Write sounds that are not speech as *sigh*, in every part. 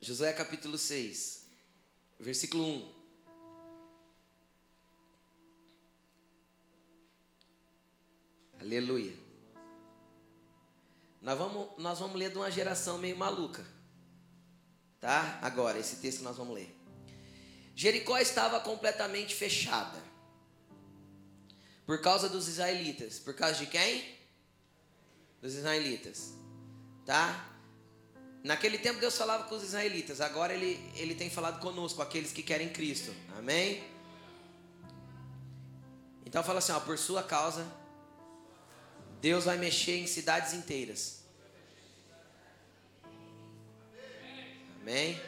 Josué capítulo 6, versículo 1. Aleluia. Nós vamos, nós vamos ler de uma geração meio maluca. Tá? Agora, esse texto que nós vamos ler. Jericó estava completamente fechada. Por causa dos israelitas. Por causa de quem? Dos israelitas. Tá? Naquele tempo Deus falava com os israelitas. Agora ele, ele tem falado conosco, aqueles que querem Cristo. Amém? Então fala assim, ó, por sua causa Deus vai mexer em cidades inteiras. Amém?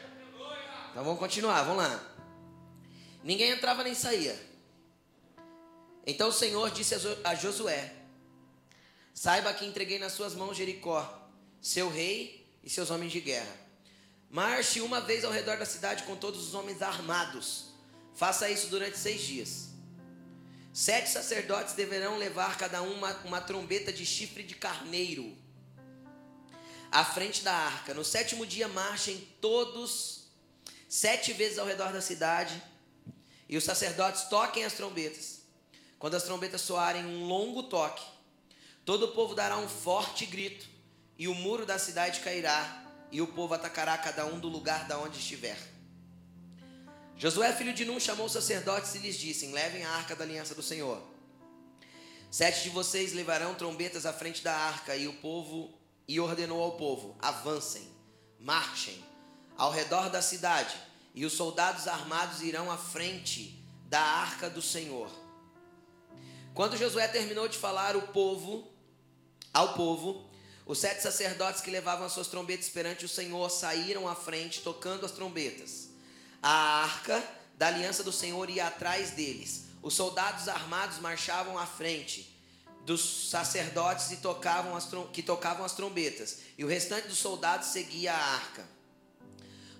Então vamos continuar, vamos lá. Ninguém entrava nem saía. Então o Senhor disse a Josué: Saiba que entreguei nas suas mãos Jericó, seu rei e seus homens de guerra. Marche uma vez ao redor da cidade com todos os homens armados. Faça isso durante seis dias. Sete sacerdotes deverão levar cada um uma, uma trombeta de chifre de carneiro à frente da arca. No sétimo dia, marchem todos sete vezes ao redor da cidade e os sacerdotes toquem as trombetas. Quando as trombetas soarem um longo toque, todo o povo dará um forte grito e o muro da cidade cairá e o povo atacará cada um do lugar da onde estiver. Josué, filho de Num, chamou os sacerdotes e lhes disse: Levem a arca da aliança do Senhor. Sete de vocês levarão trombetas à frente da arca, e o povo e ordenou ao povo: Avancem, marchem ao redor da cidade, e os soldados armados irão à frente da arca do Senhor. Quando Josué terminou de falar o povo ao povo, os sete sacerdotes que levavam as suas trombetas perante o Senhor saíram à frente, tocando as trombetas. A arca da aliança do Senhor ia atrás deles. Os soldados armados marchavam à frente dos sacerdotes e tocavam as, que tocavam as trombetas, e o restante dos soldados seguia a arca.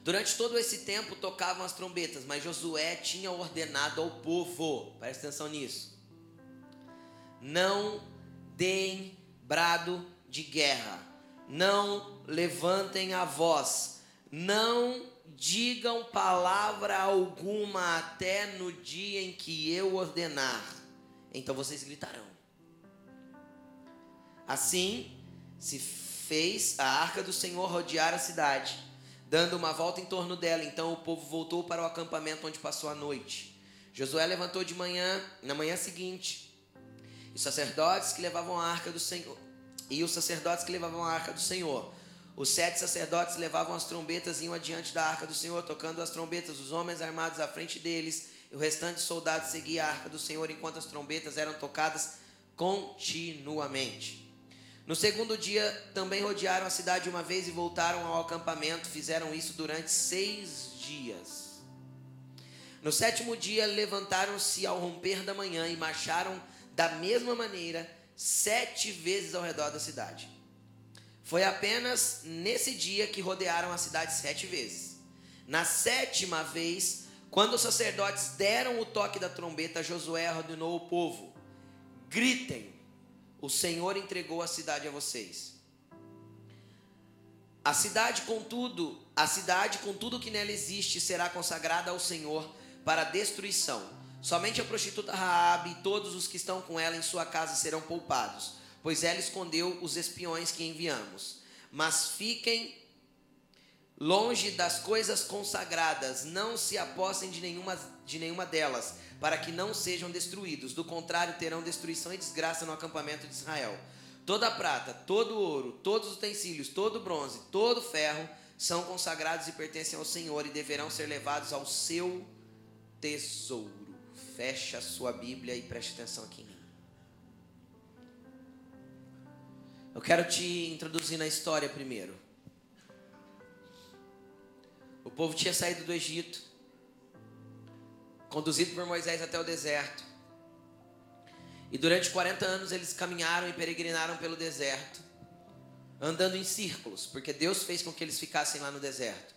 Durante todo esse tempo tocavam as trombetas, mas Josué tinha ordenado ao povo, presta atenção nisso, não deem brado de guerra, não levantem a voz, não digam palavra alguma até no dia em que eu ordenar. Então vocês gritarão. Assim se fez a arca do Senhor rodear a cidade, dando uma volta em torno dela. Então o povo voltou para o acampamento onde passou a noite. Josué levantou de manhã, na manhã seguinte, os sacerdotes que levavam a arca do Senhor, e os sacerdotes que levavam a arca do Senhor os sete sacerdotes levavam as trombetas e iam adiante da arca do Senhor, tocando as trombetas, os homens armados à frente deles, e o restante dos soldados seguia a arca do Senhor enquanto as trombetas eram tocadas continuamente. No segundo dia, também rodearam a cidade uma vez e voltaram ao acampamento. Fizeram isso durante seis dias. No sétimo dia, levantaram-se ao romper da manhã e marcharam da mesma maneira sete vezes ao redor da cidade. Foi apenas nesse dia que rodearam a cidade sete vezes. Na sétima vez, quando os sacerdotes deram o toque da trombeta, Josué ordenou o povo: gritem, o Senhor entregou a cidade a vocês. A cidade, contudo, a cidade com tudo que nela existe será consagrada ao Senhor para destruição. Somente a prostituta Raabe e todos os que estão com ela em sua casa serão poupados pois ela escondeu os espiões que enviamos. Mas fiquem longe das coisas consagradas, não se apossem de nenhuma, de nenhuma delas, para que não sejam destruídos. Do contrário, terão destruição e desgraça no acampamento de Israel. Toda prata, todo ouro, todos os utensílios, todo bronze, todo ferro são consagrados e pertencem ao Senhor e deverão ser levados ao seu tesouro. Fecha a sua Bíblia e preste atenção aqui. Eu quero te introduzir na história primeiro. O povo tinha saído do Egito, conduzido por Moisés até o deserto. E durante 40 anos eles caminharam e peregrinaram pelo deserto, andando em círculos, porque Deus fez com que eles ficassem lá no deserto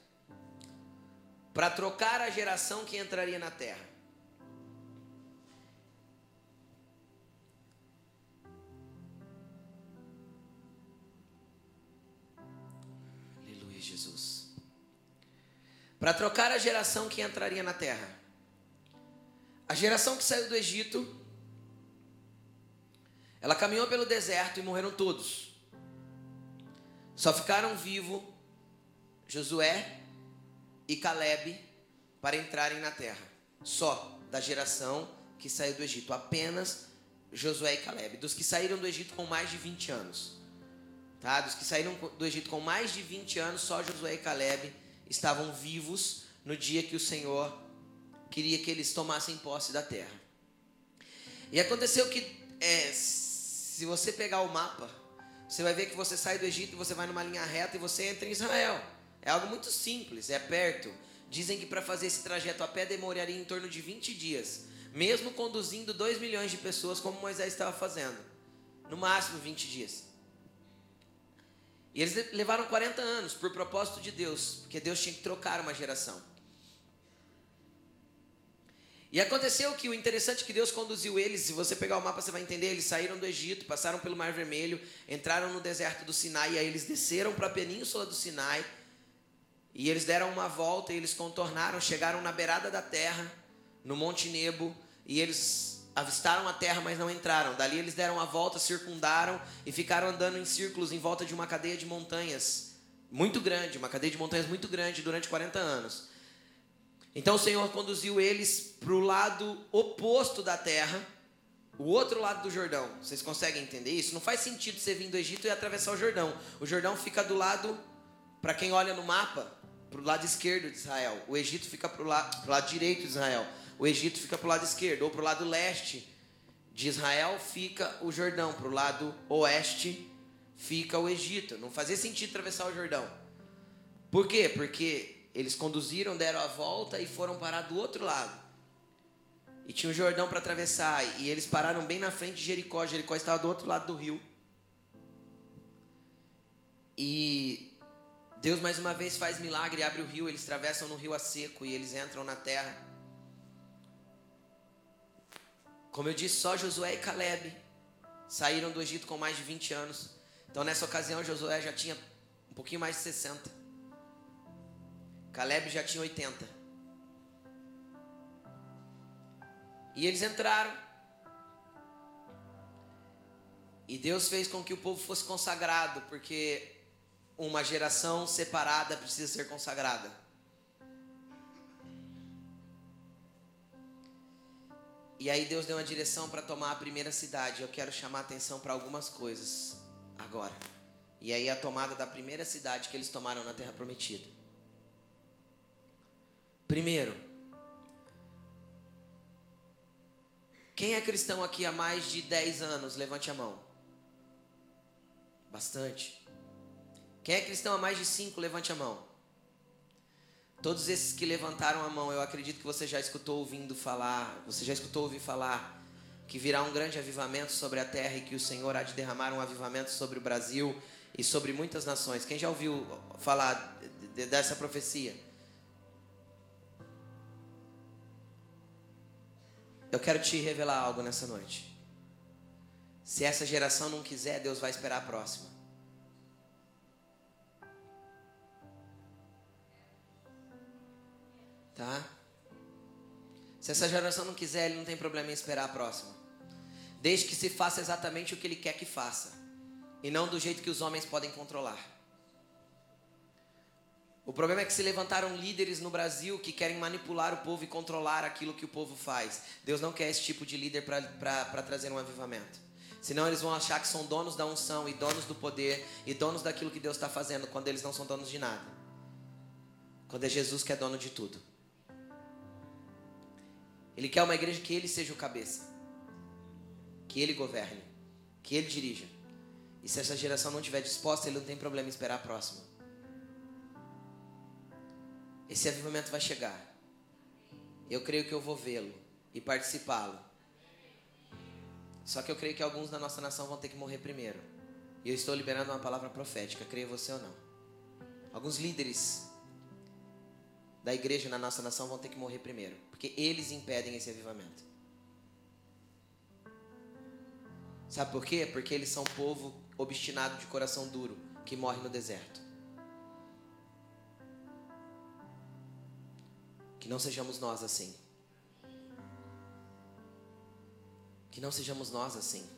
para trocar a geração que entraria na terra. Para trocar a geração que entraria na terra. A geração que saiu do Egito, ela caminhou pelo deserto e morreram todos. Só ficaram vivos Josué e Caleb para entrarem na terra. Só da geração que saiu do Egito. Apenas Josué e Caleb. Dos que saíram do Egito com mais de 20 anos. Tá? Dos que saíram do Egito com mais de 20 anos, só Josué e Caleb estavam vivos no dia que o Senhor queria que eles tomassem posse da terra. E aconteceu que, é, se você pegar o mapa, você vai ver que você sai do Egito, você vai numa linha reta e você entra em Israel. É algo muito simples, é perto. Dizem que para fazer esse trajeto a pé demoraria em torno de 20 dias, mesmo conduzindo 2 milhões de pessoas, como Moisés estava fazendo. No máximo 20 dias. E eles levaram 40 anos por propósito de Deus, porque Deus tinha que trocar uma geração. E aconteceu que o interessante é que Deus conduziu eles, se você pegar o mapa você vai entender, eles saíram do Egito, passaram pelo Mar Vermelho, entraram no deserto do Sinai, e aí eles desceram para a península do Sinai, e eles deram uma volta e eles contornaram, chegaram na beirada da terra, no Monte Nebo, e eles avistaram a terra, mas não entraram. Dali eles deram a volta, circundaram e ficaram andando em círculos em volta de uma cadeia de montanhas muito grande, uma cadeia de montanhas muito grande durante 40 anos. Então o Senhor conduziu eles para o lado oposto da terra, o outro lado do Jordão. Vocês conseguem entender isso? Não faz sentido você vir do Egito e atravessar o Jordão. O Jordão fica do lado, para quem olha no mapa, para o lado esquerdo de Israel. O Egito fica para o lado, lado direito de Israel. O Egito fica para o lado esquerdo. Ou para o lado leste de Israel fica o Jordão. Para o lado oeste fica o Egito. Não fazia sentido atravessar o Jordão. Por quê? Porque eles conduziram, deram a volta e foram parar do outro lado. E tinha um Jordão para atravessar. E eles pararam bem na frente de Jericó. Jericó estava do outro lado do rio. E Deus mais uma vez faz milagre, abre o rio, eles atravessam no rio a seco e eles entram na terra. Como eu disse, só Josué e Caleb saíram do Egito com mais de 20 anos. Então nessa ocasião Josué já tinha um pouquinho mais de 60. Caleb já tinha 80. E eles entraram. E Deus fez com que o povo fosse consagrado, porque uma geração separada precisa ser consagrada. E aí Deus deu uma direção para tomar a primeira cidade. Eu quero chamar a atenção para algumas coisas agora. E aí a tomada da primeira cidade que eles tomaram na terra prometida. Primeiro, quem é cristão aqui há mais de 10 anos? Levante a mão. Bastante. Quem é cristão há mais de 5? Levante a mão. Todos esses que levantaram a mão, eu acredito que você já escutou ouvindo falar, você já escutou ouvir falar que virá um grande avivamento sobre a terra e que o Senhor há de derramar um avivamento sobre o Brasil e sobre muitas nações. Quem já ouviu falar dessa profecia? Eu quero te revelar algo nessa noite. Se essa geração não quiser, Deus vai esperar a próxima. Tá? Se essa geração não quiser, ele não tem problema em esperar a próxima. Desde que se faça exatamente o que ele quer que faça. E não do jeito que os homens podem controlar. O problema é que se levantaram líderes no Brasil que querem manipular o povo e controlar aquilo que o povo faz. Deus não quer esse tipo de líder para trazer um avivamento. Senão eles vão achar que são donos da unção e donos do poder e donos daquilo que Deus está fazendo quando eles não são donos de nada. Quando é Jesus que é dono de tudo. Ele quer uma igreja que ele seja o cabeça. Que ele governe. Que ele dirija. E se essa geração não estiver disposta, ele não tem problema em esperar a próxima. Esse avivamento vai chegar. Eu creio que eu vou vê-lo e participá-lo. Só que eu creio que alguns da nossa nação vão ter que morrer primeiro. E eu estou liberando uma palavra profética, creia você ou não. Alguns líderes da igreja na nossa nação vão ter que morrer primeiro, porque eles impedem esse avivamento. Sabe por quê? Porque eles são povo obstinado de coração duro que morre no deserto. Que não sejamos nós assim. Que não sejamos nós assim.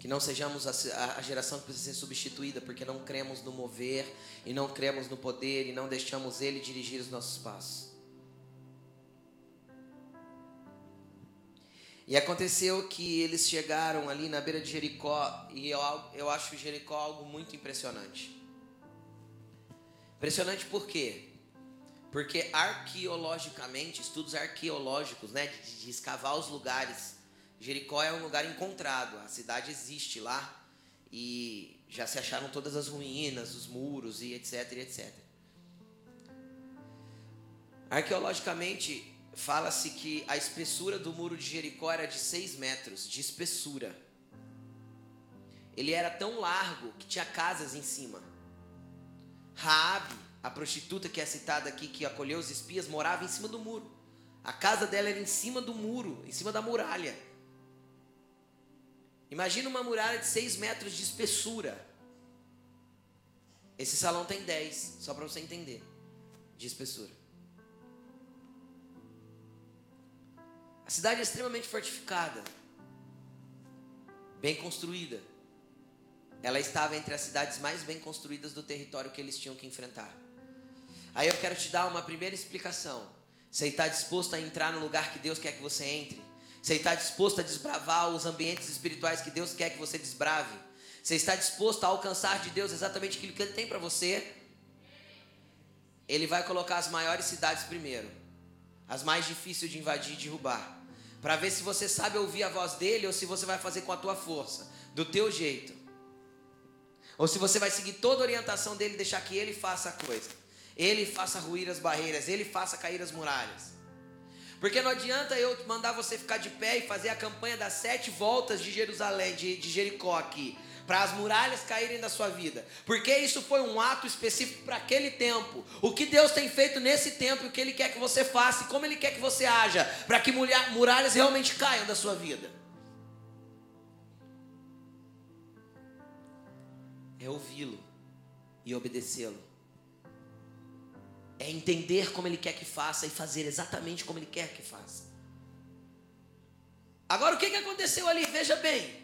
Que não sejamos a, a, geração que precisa ser substituída, porque não cremos no mover, e não cremos no poder, e não deixamos Ele dirigir os nossos passos. E aconteceu que eles chegaram ali na beira de Jericó, e eu, eu acho Jericó algo muito impressionante. Impressionante por quê? Porque arqueologicamente, estudos arqueológicos, né, de, de escavar os lugares, Jericó é um lugar encontrado, a cidade existe lá e já se acharam todas as ruínas, os muros e etc, etc. Arqueologicamente, fala-se que a espessura do muro de Jericó era de 6 metros de espessura. Ele era tão largo que tinha casas em cima. Raabe, a prostituta que é citada aqui, que acolheu os espias, morava em cima do muro. A casa dela era em cima do muro, em cima da muralha. Imagina uma muralha de 6 metros de espessura. Esse salão tem 10, só para você entender, de espessura. A cidade é extremamente fortificada, bem construída. Ela estava entre as cidades mais bem construídas do território que eles tinham que enfrentar. Aí eu quero te dar uma primeira explicação. Você está disposto a entrar no lugar que Deus quer que você entre? Você está disposto a desbravar os ambientes espirituais que Deus quer que você desbrave? Você está disposto a alcançar de Deus exatamente aquilo que Ele tem para você? Ele vai colocar as maiores cidades primeiro, as mais difíceis de invadir e derrubar para ver se você sabe ouvir a voz dele ou se você vai fazer com a tua força, do teu jeito. Ou se você vai seguir toda a orientação dele e deixar que ele faça a coisa. Ele faça ruir as barreiras, ele faça cair as muralhas. Porque não adianta eu mandar você ficar de pé e fazer a campanha das sete voltas de Jerusalém, de, de Jericó aqui para as muralhas caírem da sua vida, porque isso foi um ato específico para aquele tempo. O que Deus tem feito nesse tempo, o que Ele quer que você faça, e como Ele quer que você haja, para que muralhas realmente caiam da sua vida. É ouvi-lo e obedecê-lo. É entender como Ele quer que faça e fazer exatamente como Ele quer que faça. Agora o que aconteceu ali? Veja bem.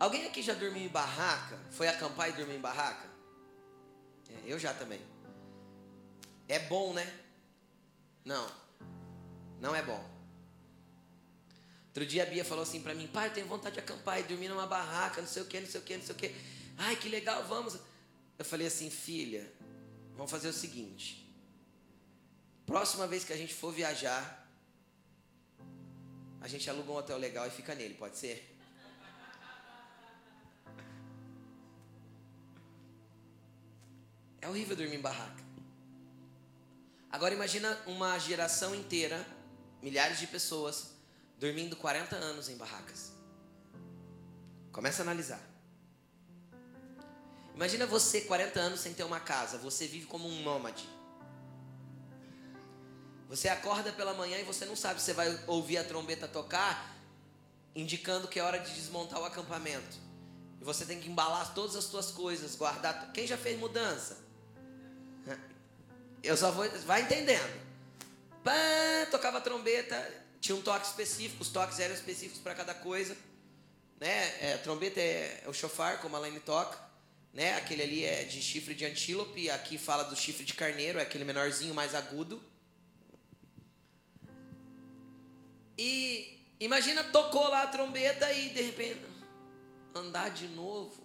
Alguém aqui já dormiu em barraca? Foi acampar e dormir em barraca? É, eu já também. É bom, né? Não. Não é bom. Outro dia a Bia falou assim para mim: pai, eu tenho vontade de acampar e dormir numa barraca, não sei o que, não sei o que, não sei o que. Ai, que legal, vamos. Eu falei assim: filha, vamos fazer o seguinte. Próxima vez que a gente for viajar, a gente aluga um hotel legal e fica nele, pode ser? É horrível dormir em barraca. Agora imagina uma geração inteira, milhares de pessoas, dormindo 40 anos em barracas. Começa a analisar. Imagina você 40 anos sem ter uma casa, você vive como um nômade. Você acorda pela manhã e você não sabe se vai ouvir a trombeta tocar, indicando que é hora de desmontar o acampamento. E você tem que embalar todas as suas coisas, guardar. Quem já fez mudança? Eu só vou. Vai entendendo. Pá, tocava trombeta, tinha um toque específico, os toques eram específicos para cada coisa. Né? É, a trombeta é, é o chofar, como a Laine toca. Né? Aquele ali é de chifre de antílope, aqui fala do chifre de carneiro, é aquele menorzinho mais agudo. E imagina, tocou lá a trombeta e de repente andar de novo.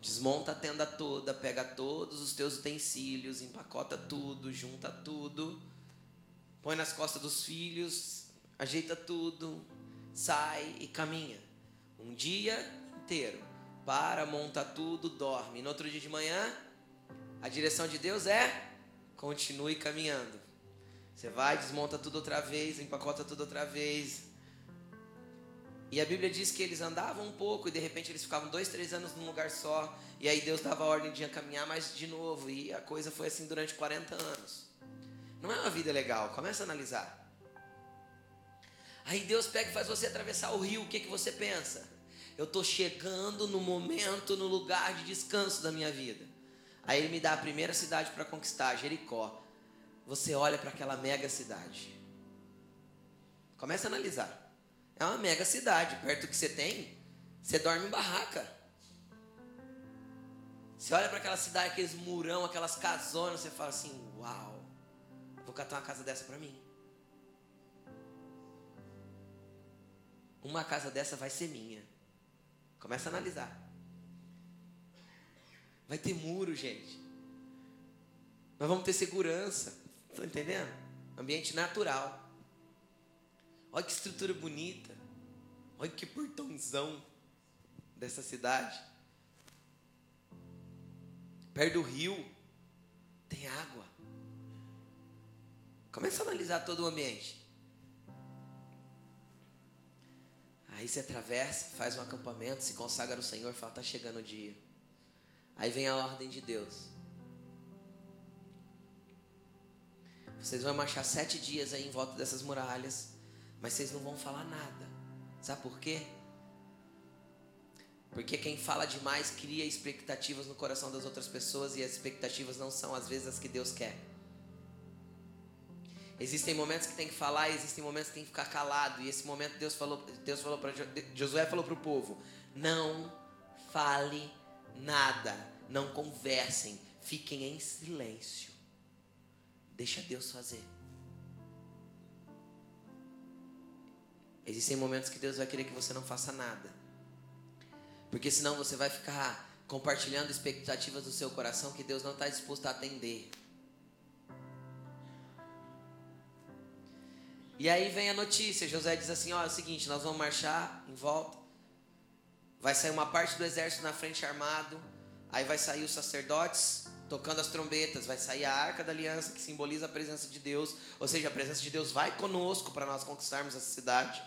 Desmonta a tenda toda, pega todos os teus utensílios, empacota tudo, junta tudo, põe nas costas dos filhos, ajeita tudo, sai e caminha. Um dia inteiro. Para, monta tudo, dorme. no outro dia de manhã, a direção de Deus é continue caminhando. Você vai, desmonta tudo outra vez, empacota tudo outra vez, e a Bíblia diz que eles andavam um pouco e de repente eles ficavam dois, três anos num lugar só. E aí Deus dava a ordem de caminhar mais de novo. E a coisa foi assim durante 40 anos. Não é uma vida legal. Começa a analisar. Aí Deus pega e faz você atravessar o rio. O que, que você pensa? Eu estou chegando no momento, no lugar de descanso da minha vida. Aí ele me dá a primeira cidade para conquistar, Jericó. Você olha para aquela mega cidade. Começa a analisar. É uma mega cidade, perto do que você tem, você dorme em barraca. Você olha para aquela cidade, aqueles murão, aquelas casonas, você fala assim: Uau, vou catar uma casa dessa para mim. Uma casa dessa vai ser minha. Começa a analisar. Vai ter muro, gente. Nós vamos ter segurança. Estão entendendo? Ambiente natural. Olha que estrutura bonita. Olha que portãozão dessa cidade. Perto do rio tem água. Começa a analisar todo o ambiente. Aí você atravessa, faz um acampamento, se consagra ao Senhor, fala, está chegando o dia. Aí vem a ordem de Deus. Vocês vão marchar sete dias aí em volta dessas muralhas, mas vocês não vão falar nada. Sabe por quê? Porque quem fala demais cria expectativas no coração das outras pessoas e as expectativas não são às vezes as que Deus quer. Existem momentos que tem que falar existem momentos que tem que ficar calado. E esse momento Deus falou, Deus falou para Josué falou para o povo: não fale nada, não conversem, fiquem em silêncio. Deixa Deus fazer. Existem momentos que Deus vai querer que você não faça nada. Porque senão você vai ficar compartilhando expectativas do seu coração que Deus não está disposto a atender. E aí vem a notícia, José diz assim, ó, é o seguinte, nós vamos marchar em volta. Vai sair uma parte do exército na frente armado, aí vai sair os sacerdotes tocando as trombetas, vai sair a arca da aliança que simboliza a presença de Deus, ou seja, a presença de Deus vai conosco para nós conquistarmos essa cidade.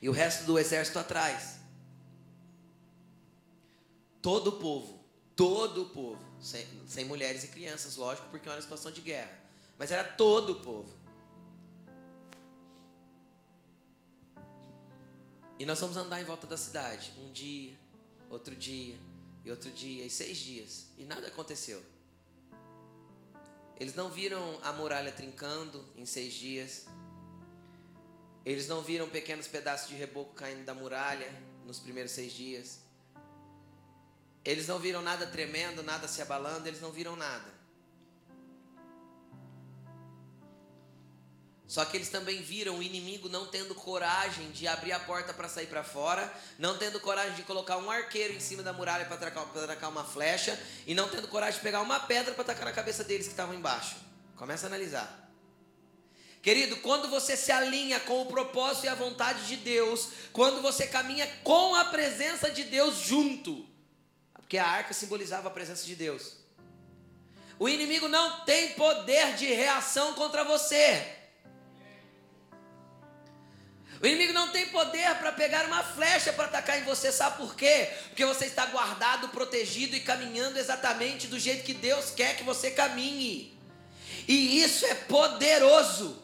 E o resto do exército atrás. Todo o povo, todo o povo, sem, sem mulheres e crianças, lógico, porque é uma situação de guerra. Mas era todo o povo. E nós vamos andar em volta da cidade. Um dia, outro dia, e outro dia, e seis dias. E nada aconteceu. Eles não viram a muralha trincando em seis dias. Eles não viram pequenos pedaços de reboco caindo da muralha nos primeiros seis dias. Eles não viram nada tremendo, nada se abalando, eles não viram nada. Só que eles também viram o inimigo não tendo coragem de abrir a porta para sair para fora, não tendo coragem de colocar um arqueiro em cima da muralha para atacar, uma flecha, e não tendo coragem de pegar uma pedra para atacar na cabeça deles que estavam embaixo. Começa a analisar. Querido, quando você se alinha com o propósito e a vontade de Deus, quando você caminha com a presença de Deus junto, porque a arca simbolizava a presença de Deus. O inimigo não tem poder de reação contra você. O inimigo não tem poder para pegar uma flecha para atacar em você, sabe por quê? Porque você está guardado, protegido e caminhando exatamente do jeito que Deus quer que você caminhe. E isso é poderoso.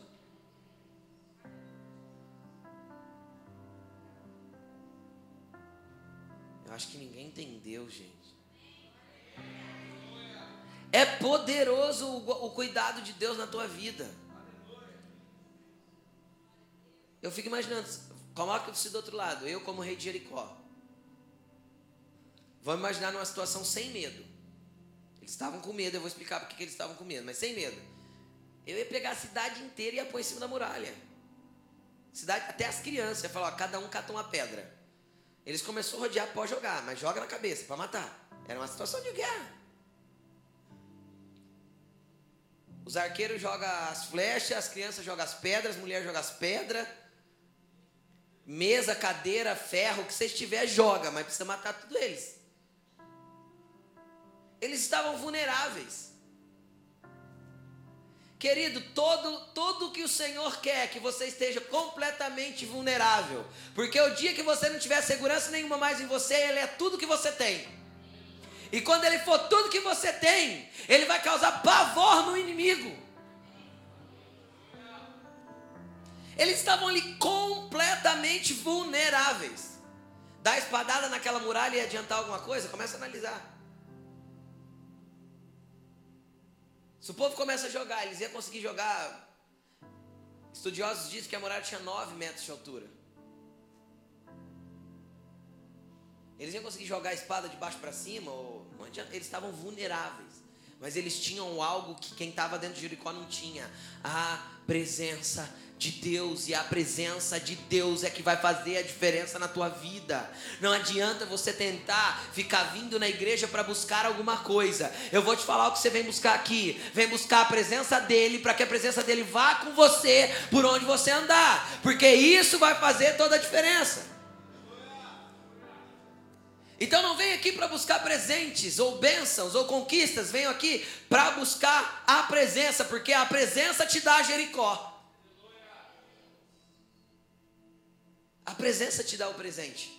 Eu acho que ninguém entendeu, gente. É poderoso o, o cuidado de Deus na tua vida. Eu fico imaginando, coloca-se do outro lado, eu como rei de Jericó. Vamos imaginar numa situação sem medo. Eles estavam com medo, eu vou explicar porque que eles estavam com medo, mas sem medo. Eu ia pegar a cidade inteira e ia pôr em cima da muralha. Cidade, até as crianças, ia falar, ó, cada um cata uma pedra. Eles começaram a rodear, pode jogar, mas joga na cabeça para matar. Era uma situação de guerra. Os arqueiros jogam as flechas, as crianças jogam as pedras, as mulheres jogam as pedras mesa, cadeira, ferro, o que vocês tiver, joga, mas precisa matar tudo eles. Eles estavam vulneráveis. Querido, todo todo que o Senhor quer que você esteja completamente vulnerável, porque o dia que você não tiver segurança nenhuma mais em você, ele é tudo que você tem. E quando ele for tudo que você tem, ele vai causar pavor no inimigo. Eles estavam ali completamente vulneráveis. Dar espadada naquela muralha e adiantar alguma coisa? Começa a analisar. Se o povo começa a jogar, eles iam conseguir jogar. Estudiosos dizem que a muralha tinha 9 metros de altura. Eles iam conseguir jogar a espada de baixo para cima, ou eles estavam vulneráveis. Mas eles tinham algo que quem estava dentro de Jericó não tinha: a presença de Deus e a presença de Deus é que vai fazer a diferença na tua vida. Não adianta você tentar ficar vindo na igreja para buscar alguma coisa. Eu vou te falar o que você vem buscar aqui. Vem buscar a presença dele para que a presença dele vá com você por onde você andar, porque isso vai fazer toda a diferença. Então não venha aqui para buscar presentes ou bênçãos ou conquistas, venha aqui para buscar a presença, porque a presença te dá Jericó. A presença te dá o presente.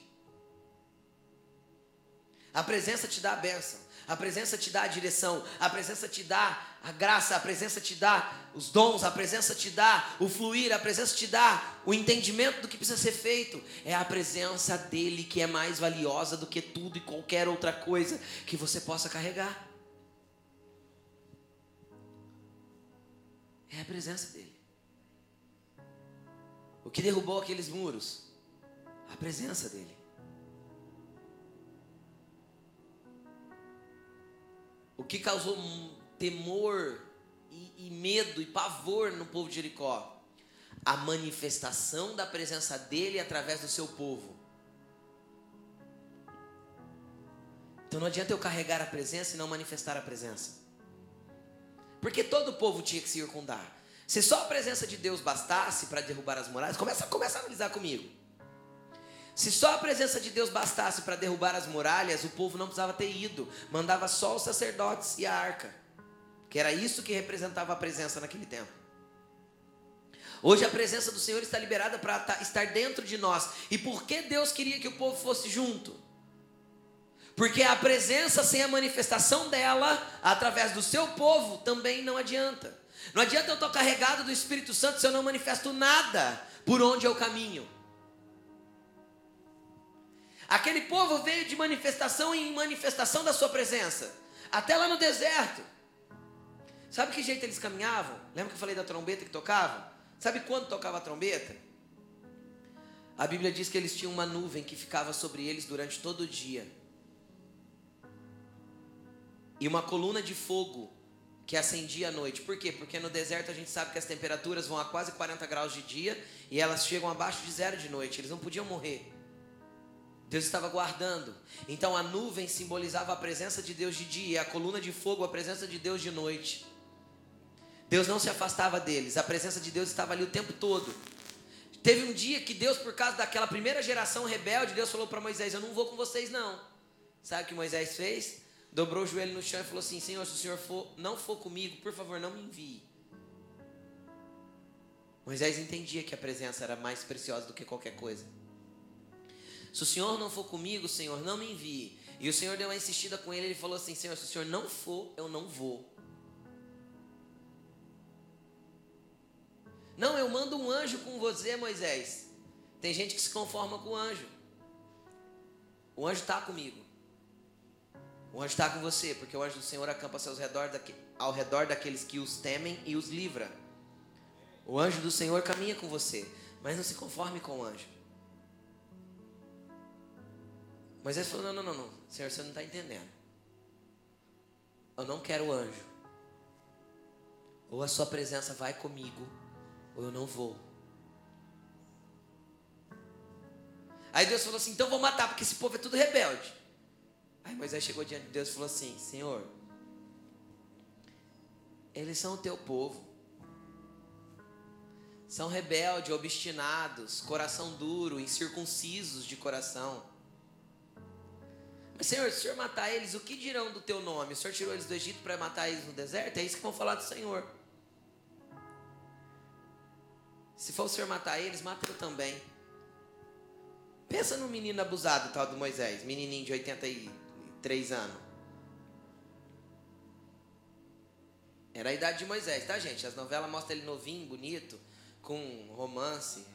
A presença te dá a bênção. A presença te dá a direção. A presença te dá a graça. A presença te dá os dons. A presença te dá o fluir. A presença te dá o entendimento do que precisa ser feito. É a presença dele que é mais valiosa do que tudo e qualquer outra coisa que você possa carregar. É a presença dele. O que derrubou aqueles muros? A presença dele. O que causou temor e, e medo e pavor no povo de Jericó? A manifestação da presença dele através do seu povo. Então não adianta eu carregar a presença e não manifestar a presença. Porque todo o povo tinha que se circundar. Se só a presença de Deus bastasse para derrubar as muralhas, começa, começa a analisar comigo. Se só a presença de Deus bastasse para derrubar as muralhas, o povo não precisava ter ido, mandava só os sacerdotes e a arca, que era isso que representava a presença naquele tempo. Hoje a presença do Senhor está liberada para estar dentro de nós. E por que Deus queria que o povo fosse junto? Porque a presença sem a manifestação dela, através do seu povo, também não adianta. Não adianta eu estar carregado do Espírito Santo se eu não manifesto nada por onde eu caminho. Aquele povo veio de manifestação em manifestação da sua presença, até lá no deserto. Sabe que jeito eles caminhavam? Lembra que eu falei da trombeta que tocava? Sabe quando tocava a trombeta? A Bíblia diz que eles tinham uma nuvem que ficava sobre eles durante todo o dia. E uma coluna de fogo que acendia à noite. Por quê? Porque no deserto a gente sabe que as temperaturas vão a quase 40 graus de dia e elas chegam abaixo de zero de noite. Eles não podiam morrer. Deus estava guardando. Então a nuvem simbolizava a presença de Deus de dia, e a coluna de fogo a presença de Deus de noite. Deus não se afastava deles, a presença de Deus estava ali o tempo todo. Teve um dia que Deus, por causa daquela primeira geração rebelde, Deus falou para Moisés: Eu não vou com vocês, não. Sabe o que Moisés fez? Dobrou o joelho no chão e falou assim: Senhor, se o Senhor for, não for comigo, por favor, não me envie. Moisés entendia que a presença era mais preciosa do que qualquer coisa. Se o Senhor não for comigo, Senhor, não me envie. E o Senhor deu uma insistida com ele, ele falou assim: Senhor, se o Senhor não for, eu não vou. Não, eu mando um anjo com você, Moisés. Tem gente que se conforma com o anjo. O anjo está comigo. O anjo está com você, porque o anjo do Senhor acampa-se ao redor, daque, ao redor daqueles que os temem e os livra. O anjo do Senhor caminha com você, mas não se conforme com o anjo. Moisés falou: Não, não, não, não. Senhor, você não está entendendo. Eu não quero anjo. Ou a sua presença vai comigo, ou eu não vou. Aí Deus falou assim: Então vou matar, porque esse povo é tudo rebelde. Aí Moisés chegou diante de Deus e falou assim: Senhor, eles são o teu povo. São rebeldes, obstinados, coração duro, incircuncisos de coração. Senhor, se o Senhor matar eles, o que dirão do teu nome? O Senhor tirou eles do Egito para matar eles no deserto? É isso que vão falar do Senhor. Se for o Senhor matar eles, mata eu também. Pensa no menino abusado, tal do Moisés, menininho de 83 anos. Era a idade de Moisés, tá, gente? As novelas mostram ele novinho, bonito, com romance,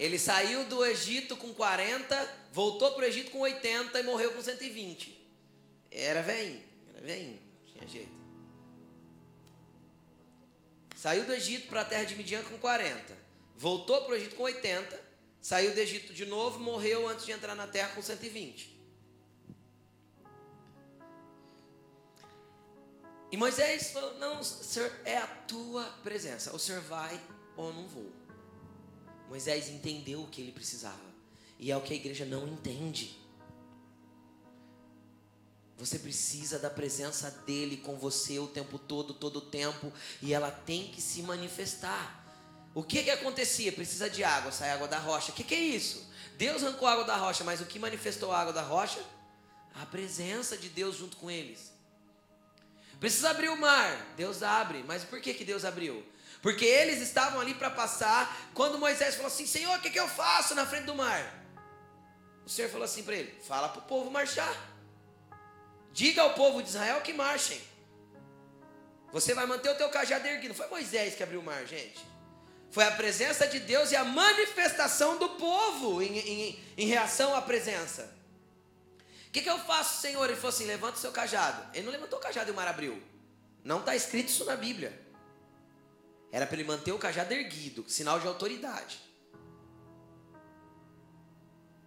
ele saiu do Egito com 40, voltou para o Egito com 80 e morreu com 120. Era velho, era velho, tinha jeito. Saiu do Egito para a terra de Midian com 40. Voltou para o Egito com 80. Saiu do Egito de novo, morreu antes de entrar na terra com 120. E Moisés falou: Não, Senhor, é a tua presença. O Senhor vai ou não vou. Moisés entendeu o que ele precisava. E é o que a igreja não entende. Você precisa da presença dele com você o tempo todo, todo o tempo, e ela tem que se manifestar. O que que acontecia? Precisa de água, sai água da rocha. O que que é isso? Deus arrancou a água da rocha, mas o que manifestou a água da rocha? A presença de Deus junto com eles. Precisa abrir o mar. Deus abre. Mas por que, que Deus abriu? Porque eles estavam ali para passar. Quando Moisés falou assim: Senhor, o que, que eu faço na frente do mar? O Senhor falou assim para ele: Fala para o povo marchar. Diga ao povo de Israel que marchem. Você vai manter o teu cajado erguido. Foi Moisés que abriu o mar, gente. Foi a presença de Deus e a manifestação do povo em, em, em reação à presença. O que, que, eu faço, Senhor? Ele falou assim: levanta o seu cajado. Ele não levantou o cajado e o mar abriu. Não está escrito isso na Bíblia. Era para ele manter o cajado erguido, sinal de autoridade.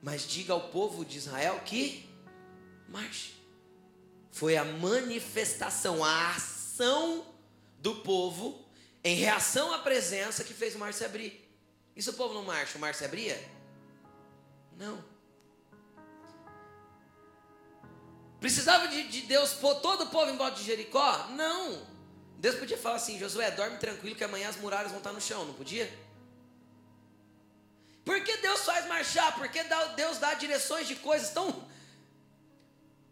Mas diga ao povo de Israel que marche foi a manifestação, a ação do povo em reação à presença que fez o mar se abrir. E se o povo não marcha, o mar se abria? Não. Precisava de, de, Deus pôr todo o povo em volta de Jericó? Não. Deus podia falar assim: Josué, dorme tranquilo que amanhã as muralhas vão estar no chão, não podia? Por que Deus faz marchar? Porque Deus dá direções de coisas tão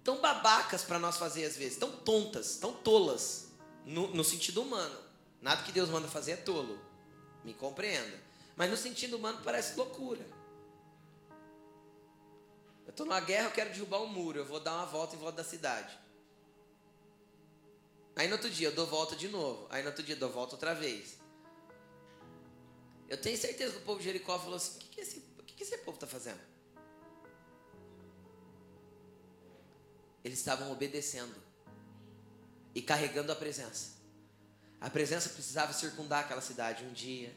tão babacas para nós fazer às vezes, tão tontas, tão tolas, no, no, sentido humano. Nada que Deus manda fazer é tolo, me compreenda. Mas no sentido humano parece loucura. Eu estou numa guerra, eu quero derrubar um muro, eu vou dar uma volta em volta da cidade. Aí no outro dia eu dou volta de novo, aí no outro dia eu dou volta outra vez. Eu tenho certeza que o povo de Jericó falou assim: o que, que, esse, o que, que esse povo está fazendo? Eles estavam obedecendo e carregando a presença. A presença precisava circundar aquela cidade um dia,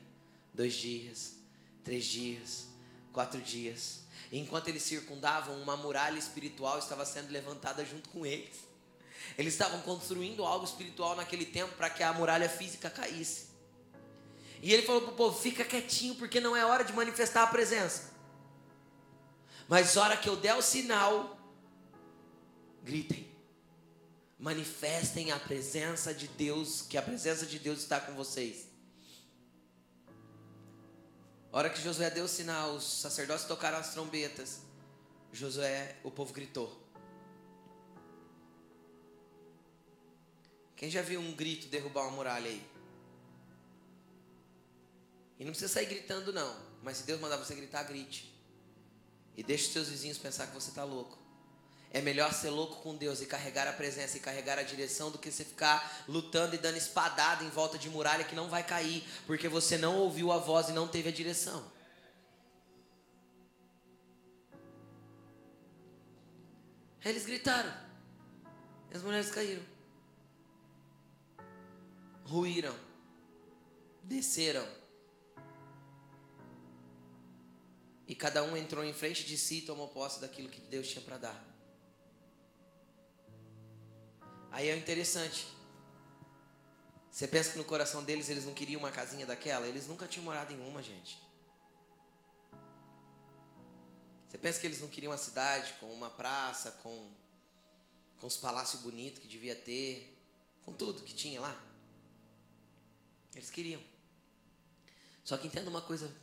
dois dias, três dias, quatro dias. E enquanto eles circundavam, uma muralha espiritual estava sendo levantada junto com eles. Eles estavam construindo algo espiritual naquele tempo para que a muralha física caísse. E ele falou para o povo: fica quietinho, porque não é hora de manifestar a presença. Mas hora que eu der o sinal, gritem. Manifestem a presença de Deus, que a presença de Deus está com vocês. Hora que Josué deu o sinal, os sacerdotes tocaram as trombetas. Josué, o povo gritou. Quem já viu um grito derrubar uma muralha aí? E não precisa sair gritando, não. Mas se Deus mandar você gritar, grite. E deixe os seus vizinhos pensar que você está louco. É melhor ser louco com Deus e carregar a presença e carregar a direção do que você ficar lutando e dando espadada em volta de muralha que não vai cair, porque você não ouviu a voz e não teve a direção. Eles gritaram. As mulheres caíram. Ruíram. Desceram. E cada um entrou em frente de si e tomou posse daquilo que Deus tinha para dar. Aí é interessante. Você pensa que no coração deles eles não queriam uma casinha daquela? Eles nunca tinham morado em uma, gente. Você pensa que eles não queriam uma cidade com uma praça, com, com os palácios bonitos que devia ter, com tudo que tinha lá? Eles queriam. Só que entenda uma coisa: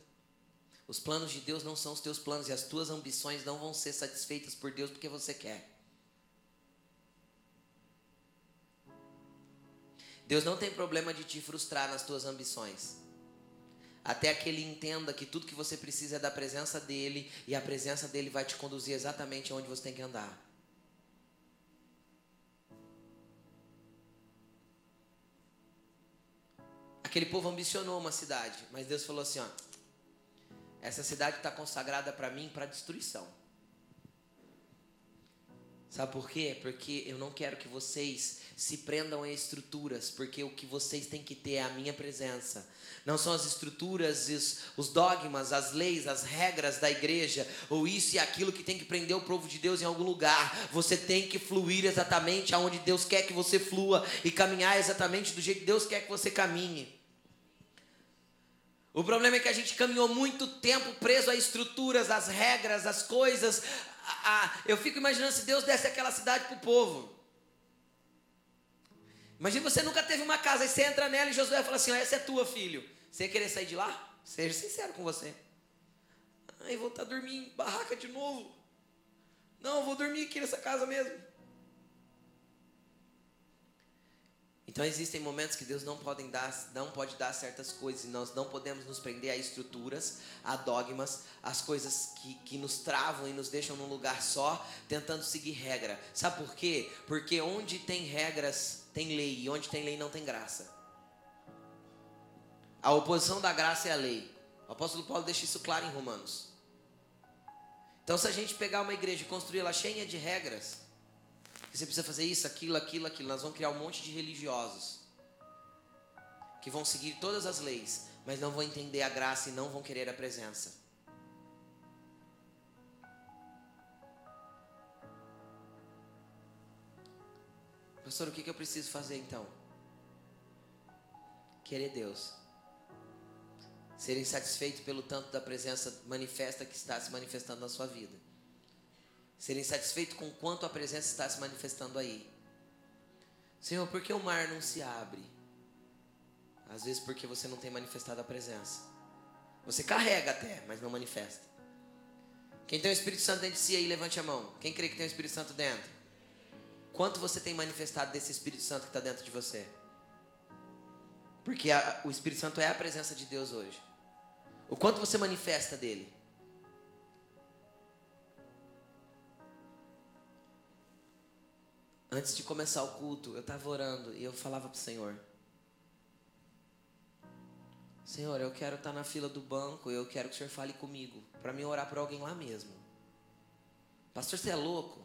os planos de Deus não são os teus planos e as tuas ambições não vão ser satisfeitas por Deus porque você quer. Deus não tem problema de te frustrar nas tuas ambições. Até que ele entenda que tudo que você precisa é da presença dele e a presença dele vai te conduzir exatamente onde você tem que andar. Aquele povo ambicionou uma cidade, mas Deus falou assim: ó, essa cidade está consagrada para mim para destruição. Sabe por quê? Porque eu não quero que vocês se prendam a estruturas, porque o que vocês têm que ter é a minha presença. Não são as estruturas, os dogmas, as leis, as regras da igreja, ou isso e aquilo que tem que prender o povo de Deus em algum lugar. Você tem que fluir exatamente aonde Deus quer que você flua e caminhar exatamente do jeito que Deus quer que você caminhe. O problema é que a gente caminhou muito tempo preso a estruturas, às regras, às coisas, a, eu fico imaginando se Deus desse aquela cidade para o povo. Imagina você nunca teve uma casa, e você entra nela e Josué fala assim: essa é tua, filho. Você ia querer sair de lá? Seja sincero com você. Ai, vou estar tá dormindo em barraca de novo. Não, vou dormir aqui nessa casa mesmo. Então existem momentos que Deus não pode dar, não pode dar certas coisas e nós não podemos nos prender a estruturas, a dogmas, as coisas que, que nos travam e nos deixam num lugar só, tentando seguir regra. Sabe por quê? Porque onde tem regras tem lei e onde tem lei não tem graça. A oposição da graça é a lei. O apóstolo Paulo deixa isso claro em Romanos. Então, se a gente pegar uma igreja e construir ela cheia de regras, você precisa fazer isso, aquilo, aquilo, aquilo. Nós vamos criar um monte de religiosos que vão seguir todas as leis, mas não vão entender a graça e não vão querer a presença. Pastor, o que, eu preciso fazer então? Querer Deus. Ser insatisfeito pelo tanto da presença manifesta que está se manifestando na sua vida ser insatisfeito com quanto a presença está se manifestando aí. Senhor, por que o mar não se abre? Às vezes porque você não tem manifestado a presença. Você carrega até, mas não manifesta. Quem tem o Espírito Santo dentro de si aí, levante a mão. Quem crê que tem o Espírito Santo dentro? Quanto você tem manifestado desse Espírito Santo que está dentro de você? Porque a, o Espírito Santo é a presença de Deus hoje. O quanto você manifesta dele? Antes de começar o culto, eu estava orando e eu falava para o Senhor: Senhor, eu quero estar tá na fila do banco, eu quero que o Senhor fale comigo, para mim orar por alguém lá mesmo. Pastor, você é louco?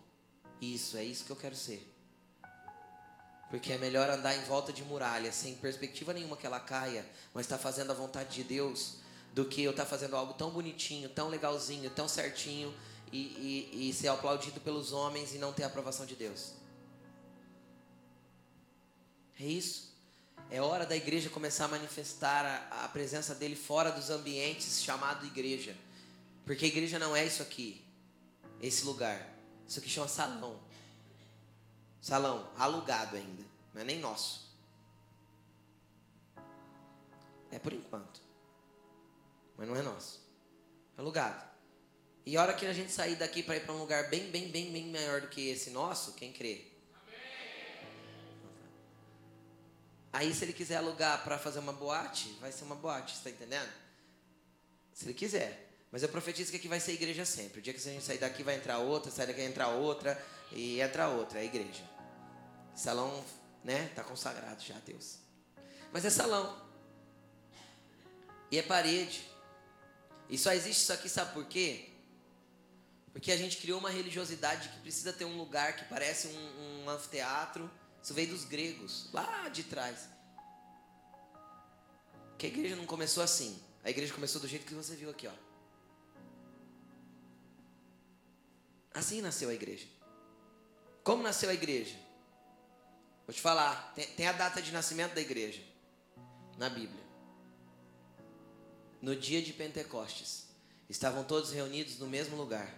Isso, é isso que eu quero ser. Porque é melhor andar em volta de muralha, sem perspectiva nenhuma que ela caia, mas está fazendo a vontade de Deus, do que eu estar tá fazendo algo tão bonitinho, tão legalzinho, tão certinho, e, e, e ser aplaudido pelos homens e não ter a aprovação de Deus. É isso. É hora da igreja começar a manifestar a, a presença dele fora dos ambientes chamado igreja. Porque a igreja não é isso aqui, esse lugar. Isso aqui chama salão. Salão, alugado ainda. Não é nem nosso. É por enquanto. Mas não é nosso. É alugado. E a hora que a gente sair daqui para ir para um lugar bem, bem, bem, bem maior do que esse nosso, quem crê? Aí, se ele quiser alugar para fazer uma boate, vai ser uma boate, está entendendo? Se ele quiser. Mas eu profetizo que aqui vai ser igreja sempre. O dia que a gente sair daqui, vai entrar outra, sair daqui, vai entrar outra, e entra outra, é igreja. Salão, né? Está consagrado já Deus. Mas é salão. E é parede. E só existe isso aqui, sabe por quê? Porque a gente criou uma religiosidade que precisa ter um lugar que parece um, um anfiteatro isso veio dos gregos, lá de trás. Que a igreja não começou assim. A igreja começou do jeito que você viu aqui, ó. Assim nasceu a igreja. Como nasceu a igreja? Vou te falar, tem, tem a data de nascimento da igreja na Bíblia. No dia de Pentecostes, estavam todos reunidos no mesmo lugar.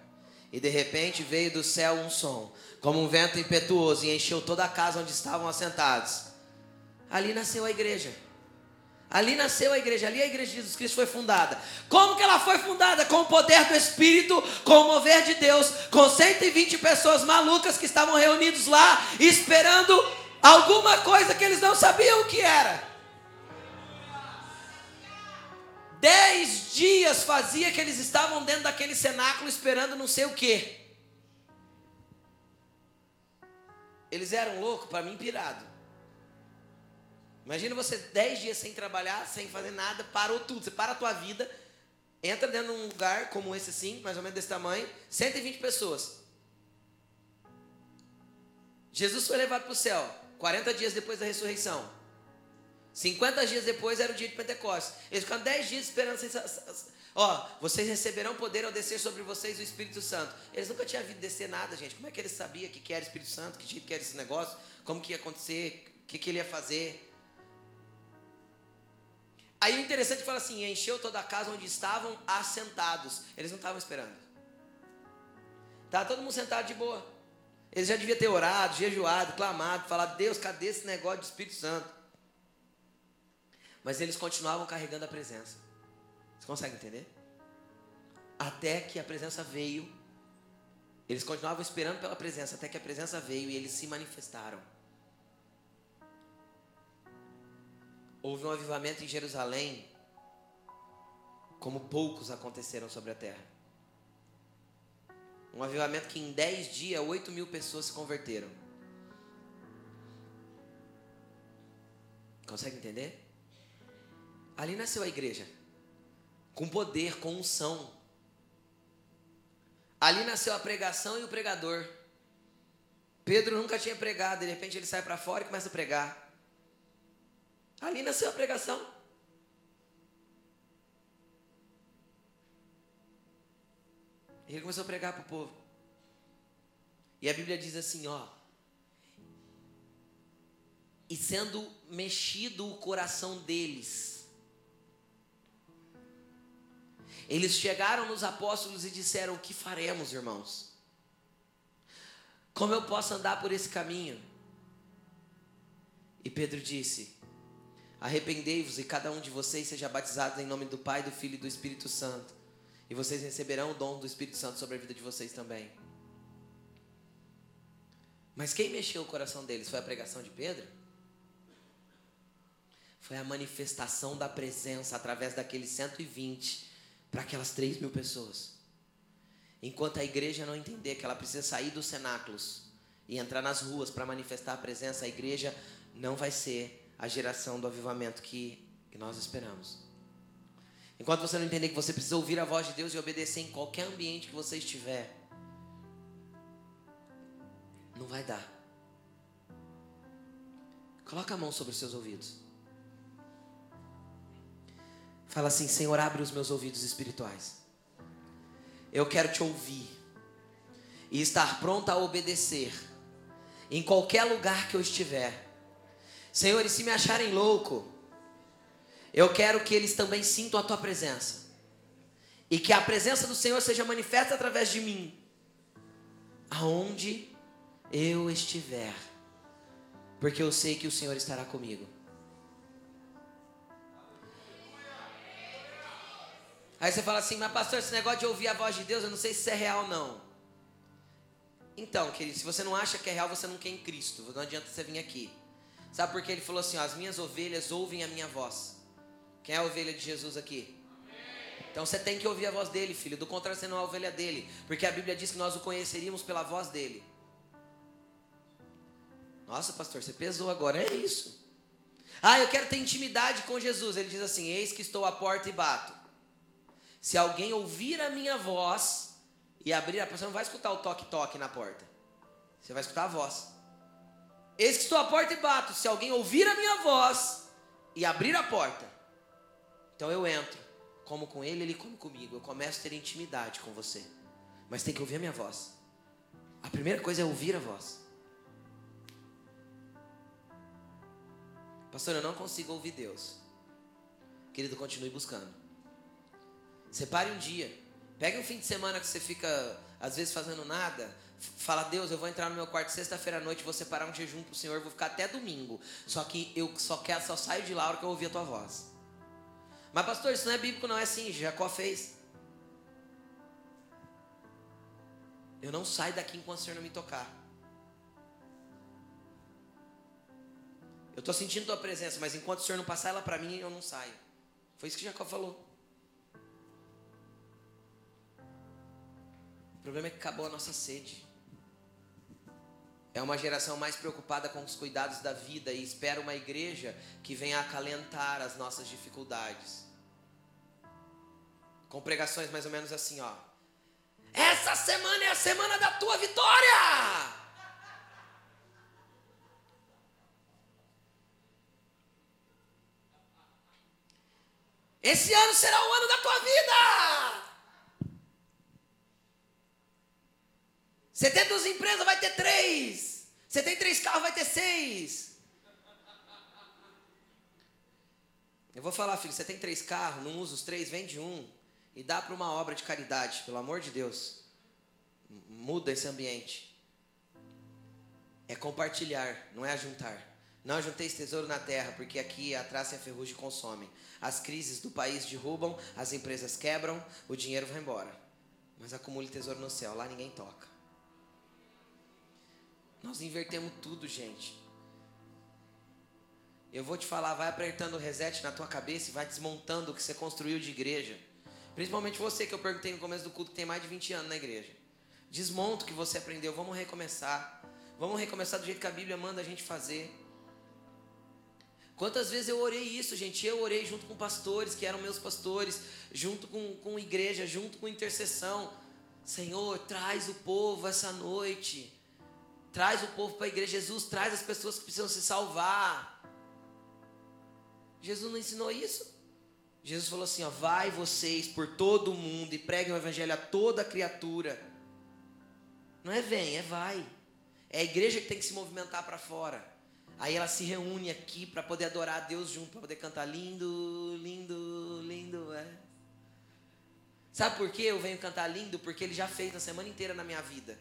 E de repente veio do céu um som, como um vento impetuoso, e encheu toda a casa onde estavam assentados. Ali nasceu a igreja. Ali nasceu a igreja, ali a igreja de Jesus Cristo foi fundada. Como que ela foi fundada? Com o poder do Espírito, com o mover de Deus, com 120 pessoas malucas que estavam reunidos lá, esperando alguma coisa que eles não sabiam o que era. Dez dias fazia que eles estavam dentro daquele cenáculo esperando não sei o que. Eles eram loucos, para mim, pirado. Imagina você dez dias sem trabalhar, sem fazer nada, parou tudo. Você para a tua vida, entra dentro de um lugar como esse assim, mais ou menos desse tamanho, 120 pessoas. Jesus foi levado para o céu 40 dias depois da ressurreição. 50 dias depois era o dia de Pentecostes. Eles ficaram 10 dias esperando. Ó, vocês receberão poder ao descer sobre vocês o Espírito Santo. Eles nunca tinham visto descer nada, gente. Como é que eles sabiam que, que era Espírito Santo, que jeito que era esse negócio, como que ia acontecer, o que, que ele ia fazer. Aí o interessante fala assim: encheu toda a casa onde estavam assentados. Eles não estavam esperando. Estava todo mundo sentado de boa. Eles já deviam ter orado, jejuado, clamado, falado: Deus, cadê esse negócio de Espírito Santo? Mas eles continuavam carregando a presença. Você consegue entender? Até que a presença veio. Eles continuavam esperando pela presença, até que a presença veio e eles se manifestaram. Houve um avivamento em Jerusalém, como poucos aconteceram sobre a terra. Um avivamento que em 10 dias, 8 mil pessoas se converteram. Consegue entender? Ali nasceu a igreja. Com poder, com unção. Ali nasceu a pregação e o pregador. Pedro nunca tinha pregado, de repente ele sai para fora e começa a pregar. Ali nasceu a pregação. Ele começou a pregar para o povo. E a Bíblia diz assim, ó. E sendo mexido o coração deles, Eles chegaram nos apóstolos e disseram: O que faremos, irmãos? Como eu posso andar por esse caminho? E Pedro disse: Arrependei-vos e cada um de vocês seja batizado em nome do Pai, do Filho e do Espírito Santo, e vocês receberão o dom do Espírito Santo sobre a vida de vocês também. Mas quem mexeu o coração deles? Foi a pregação de Pedro? Foi a manifestação da presença através daqueles 120 para aquelas 3 mil pessoas. Enquanto a igreja não entender que ela precisa sair dos cenáculos e entrar nas ruas para manifestar a presença, a igreja não vai ser a geração do avivamento que, que nós esperamos. Enquanto você não entender que você precisa ouvir a voz de Deus e obedecer em qualquer ambiente que você estiver, não vai dar. Coloca a mão sobre os seus ouvidos. Fala assim: Senhor, abre os meus ouvidos espirituais. Eu quero te ouvir e estar pronta a obedecer em qualquer lugar que eu estiver. Senhor, e se me acharem louco, eu quero que eles também sintam a tua presença. E que a presença do Senhor seja manifesta através de mim. Aonde eu estiver. Porque eu sei que o Senhor estará comigo. Aí você fala assim, mas pastor, esse negócio de ouvir a voz de Deus, eu não sei se isso é real ou não. Então, querido, se você não acha que é real, você não quer em Cristo. Não adianta você vir aqui. Sabe por que ele falou assim: ó, as minhas ovelhas ouvem a minha voz. Quem é a ovelha de Jesus aqui? Então você tem que ouvir a voz dele, filho. Do contrário, você não é a ovelha dele. Porque a Bíblia diz que nós o conheceríamos pela voz dele. Nossa, pastor, você pesou agora. É isso. Ah, eu quero ter intimidade com Jesus. Ele diz assim: Eis que estou à porta e bato. Se alguém ouvir a minha voz e abrir a porta, você não vai escutar o toque-toque na porta. Você vai escutar a voz. Eis que estou à porta e bato. Se alguém ouvir a minha voz e abrir a porta, então eu entro. Como com ele, ele come comigo. Eu começo a ter intimidade com você. Mas tem que ouvir a minha voz. A primeira coisa é ouvir a voz. Pastor, eu não consigo ouvir Deus. Querido, continue buscando. Separe um dia. Pegue um fim de semana que você fica, às vezes, fazendo nada. Fala, Deus, eu vou entrar no meu quarto sexta-feira à noite, vou separar um jejum para o Senhor, vou ficar até domingo. Só que eu só quero, só saio de lá hora que eu ouvir a tua voz. Mas, pastor, isso não é bíblico, não é assim. Jacó fez. Eu não saio daqui enquanto o Senhor não me tocar. Eu estou sentindo tua presença, mas enquanto o Senhor não passar ela para mim, eu não saio. Foi isso que Jacó falou. problema é que acabou a nossa sede. É uma geração mais preocupada com os cuidados da vida e espera uma igreja que venha acalentar as nossas dificuldades. Com pregações mais ou menos assim, ó. Essa semana é a semana da tua vitória! Esse ano será o ano da tua vida! Você tem duas empresas, vai ter três. Você tem três carros, vai ter seis. Eu vou falar, filho, você tem três carros, não usa os três, vende um e dá para uma obra de caridade, pelo amor de Deus. Muda esse ambiente. É compartilhar, não é ajuntar. Não ajunteis tesouro na terra, porque aqui a traça e a ferrugem consomem. As crises do país derrubam, as empresas quebram, o dinheiro vai embora. Mas acumule tesouro no céu, lá ninguém toca. Nós invertemos tudo, gente. Eu vou te falar, vai apertando o reset na tua cabeça e vai desmontando o que você construiu de igreja. Principalmente você que eu perguntei no começo do culto que tem mais de 20 anos na igreja. Desmonta o que você aprendeu, vamos recomeçar. Vamos recomeçar do jeito que a Bíblia manda a gente fazer. Quantas vezes eu orei isso, gente? Eu orei junto com pastores, que eram meus pastores, junto com, com igreja, junto com intercessão. Senhor, traz o povo essa noite. Traz o povo para a igreja. Jesus, traz as pessoas que precisam se salvar. Jesus não ensinou isso? Jesus falou assim: ó, vai vocês por todo o mundo e preguem o evangelho a toda criatura. Não é vem, é vai. É a igreja que tem que se movimentar para fora. Aí ela se reúne aqui para poder adorar a Deus junto, para poder cantar lindo, lindo, lindo, é. Sabe por que eu venho cantar lindo? Porque ele já fez a semana inteira na minha vida.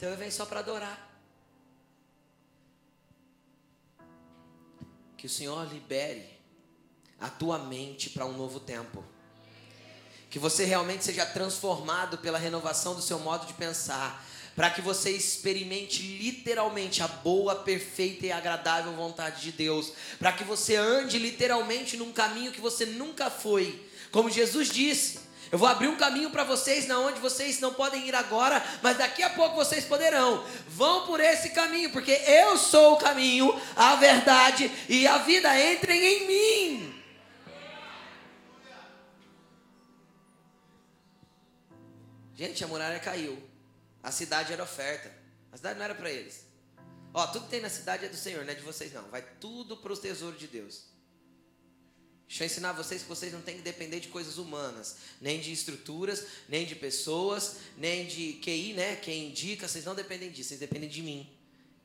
Então eu venho só para adorar. Que o Senhor libere a tua mente para um novo tempo. Que você realmente seja transformado pela renovação do seu modo de pensar. Para que você experimente literalmente a boa, perfeita e agradável vontade de Deus. Para que você ande literalmente num caminho que você nunca foi. Como Jesus disse. Eu vou abrir um caminho para vocês na onde vocês não podem ir agora, mas daqui a pouco vocês poderão. Vão por esse caminho, porque eu sou o caminho, a verdade e a vida. Entrem em mim. Gente, a muralha caiu. A cidade era oferta. A cidade não era para eles. Ó, tudo que tem na cidade é do Senhor, não é de vocês não. Vai tudo para os tesouros de Deus. Deixa eu ensinar vocês que vocês não têm que depender de coisas humanas, nem de estruturas, nem de pessoas, nem de QI, né? Quem indica, vocês não dependem disso, vocês dependem de mim.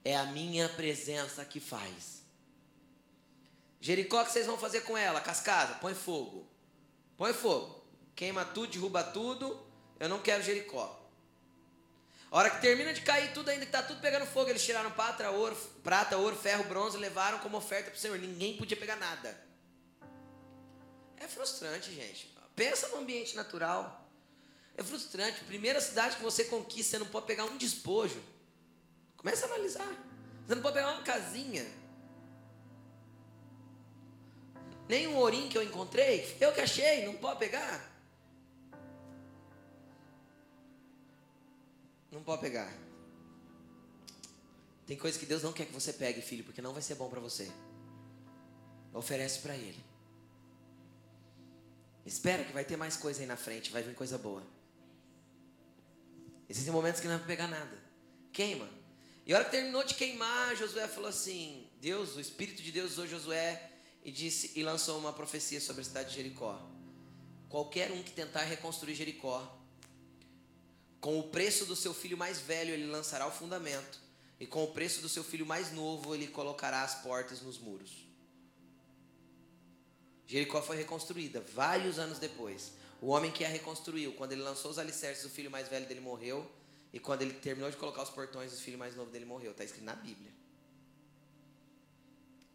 É a minha presença que faz. Jericó, o que vocês vão fazer com ela? Cascada, põe fogo. Põe fogo. Queima tudo, derruba tudo. Eu não quero Jericó. A hora que termina de cair tudo, ainda está tudo pegando fogo, eles tiraram prata, ouro, prata, ouro, ferro, bronze, levaram como oferta para o Senhor. Ninguém podia pegar nada. É frustrante, gente. Pensa no ambiente natural. É frustrante. Primeira cidade que você conquista, você não pode pegar um despojo. Começa a analisar. Você não pode pegar uma casinha. Nem um ourinho que eu encontrei, eu que achei, não pode pegar. Não pode pegar. Tem coisa que Deus não quer que você pegue, filho, porque não vai ser bom para você. Oferece para Ele. Espera que vai ter mais coisa aí na frente, vai vir coisa boa. Existem momentos que não vai pegar nada. Queima. E a hora que terminou de queimar, Josué falou assim: Deus, o Espírito de Deus usou Josué e disse e lançou uma profecia sobre a cidade de Jericó. Qualquer um que tentar reconstruir Jericó, com o preço do seu filho mais velho, ele lançará o fundamento, e com o preço do seu filho mais novo, ele colocará as portas nos muros. Jericó foi reconstruída vários anos depois. O homem que a reconstruiu, quando ele lançou os alicerces, o filho mais velho dele morreu. E quando ele terminou de colocar os portões, o filho mais novo dele morreu. Está escrito na Bíblia.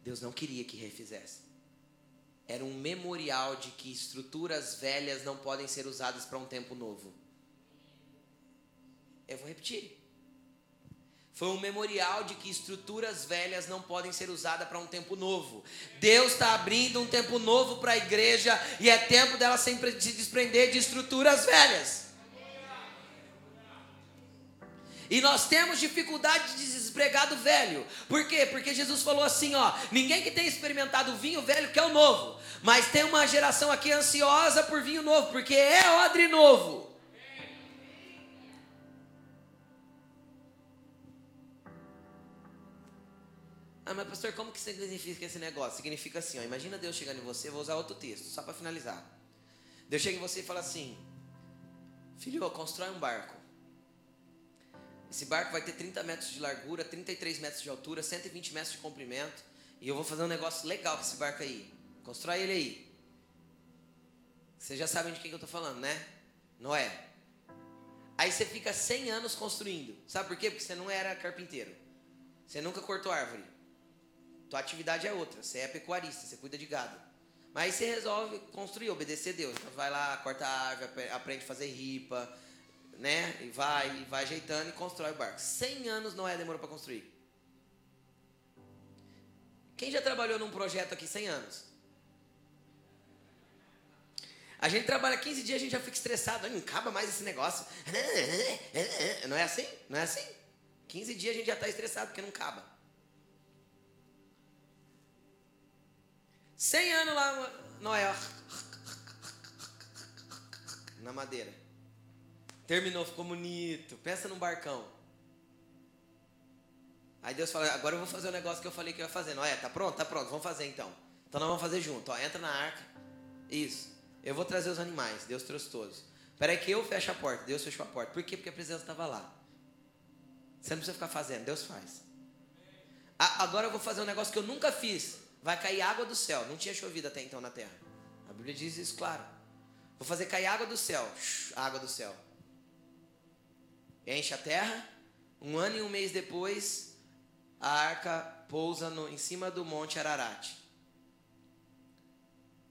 Deus não queria que refizesse. Era um memorial de que estruturas velhas não podem ser usadas para um tempo novo. Eu vou repetir. Foi um memorial de que estruturas velhas não podem ser usadas para um tempo novo. Deus está abrindo um tempo novo para a igreja e é tempo dela sempre se desprender de estruturas velhas. E nós temos dificuldade de despregar do velho. Por quê? Porque Jesus falou assim, ó, ninguém que tenha experimentado vinho velho quer o novo, mas tem uma geração aqui ansiosa por vinho novo, porque é odre novo. Ah, mas pastor, como que significa esse negócio? Significa assim, ó, imagina Deus chegando em você, vou usar outro texto, só para finalizar. Deus chega em você e fala assim: Filho, constrói um barco. Esse barco vai ter 30 metros de largura, 33 metros de altura, 120 metros de comprimento. E eu vou fazer um negócio legal com esse barco aí. Constrói ele aí. Vocês já sabem de quem que eu estou falando, né? Noé. Aí você fica 100 anos construindo. Sabe por quê? Porque você não era carpinteiro. Você nunca cortou árvore. Tua atividade é outra. Você é pecuarista, você cuida de gado. Mas você resolve construir, obedecer a Deus. Então vai lá, corta a árvore, aprende a fazer ripa, né? E vai, e vai ajeitando e constrói o barco. 100 anos Noé demorou para construir. Quem já trabalhou num projeto aqui 100 anos? A gente trabalha 15 dias, a gente já fica estressado, não acaba mais esse negócio. *laughs* Não é assim? Não é assim? 15 dias a gente já está estressado porque não acaba. 100 anos lá, Noé, na madeira. Terminou, ficou bonito. Pensa num barcão. Aí Deus fala, agora eu vou fazer o negócio que eu falei que eu ia fazer. Noé, tá pronto? Tá pronto, vamos fazer então. Então nós vamos fazer junto. Ó, entra na arca. Isso. Eu vou trazer os animais. Deus trouxe todos. Espera aí que eu fecho a porta. Deus fechou a porta. Por quê? Porque a presença estava lá. Você não precisa ficar fazendo. Deus faz. agora eu vou fazer um negócio que eu nunca fiz. Vai cair água do céu. Não tinha chovido até então na terra. A Bíblia diz isso, claro. Vou fazer cair água do céu. Água do céu. Enche a terra. Um ano e um mês depois, a arca pousa no, em cima do monte Ararat.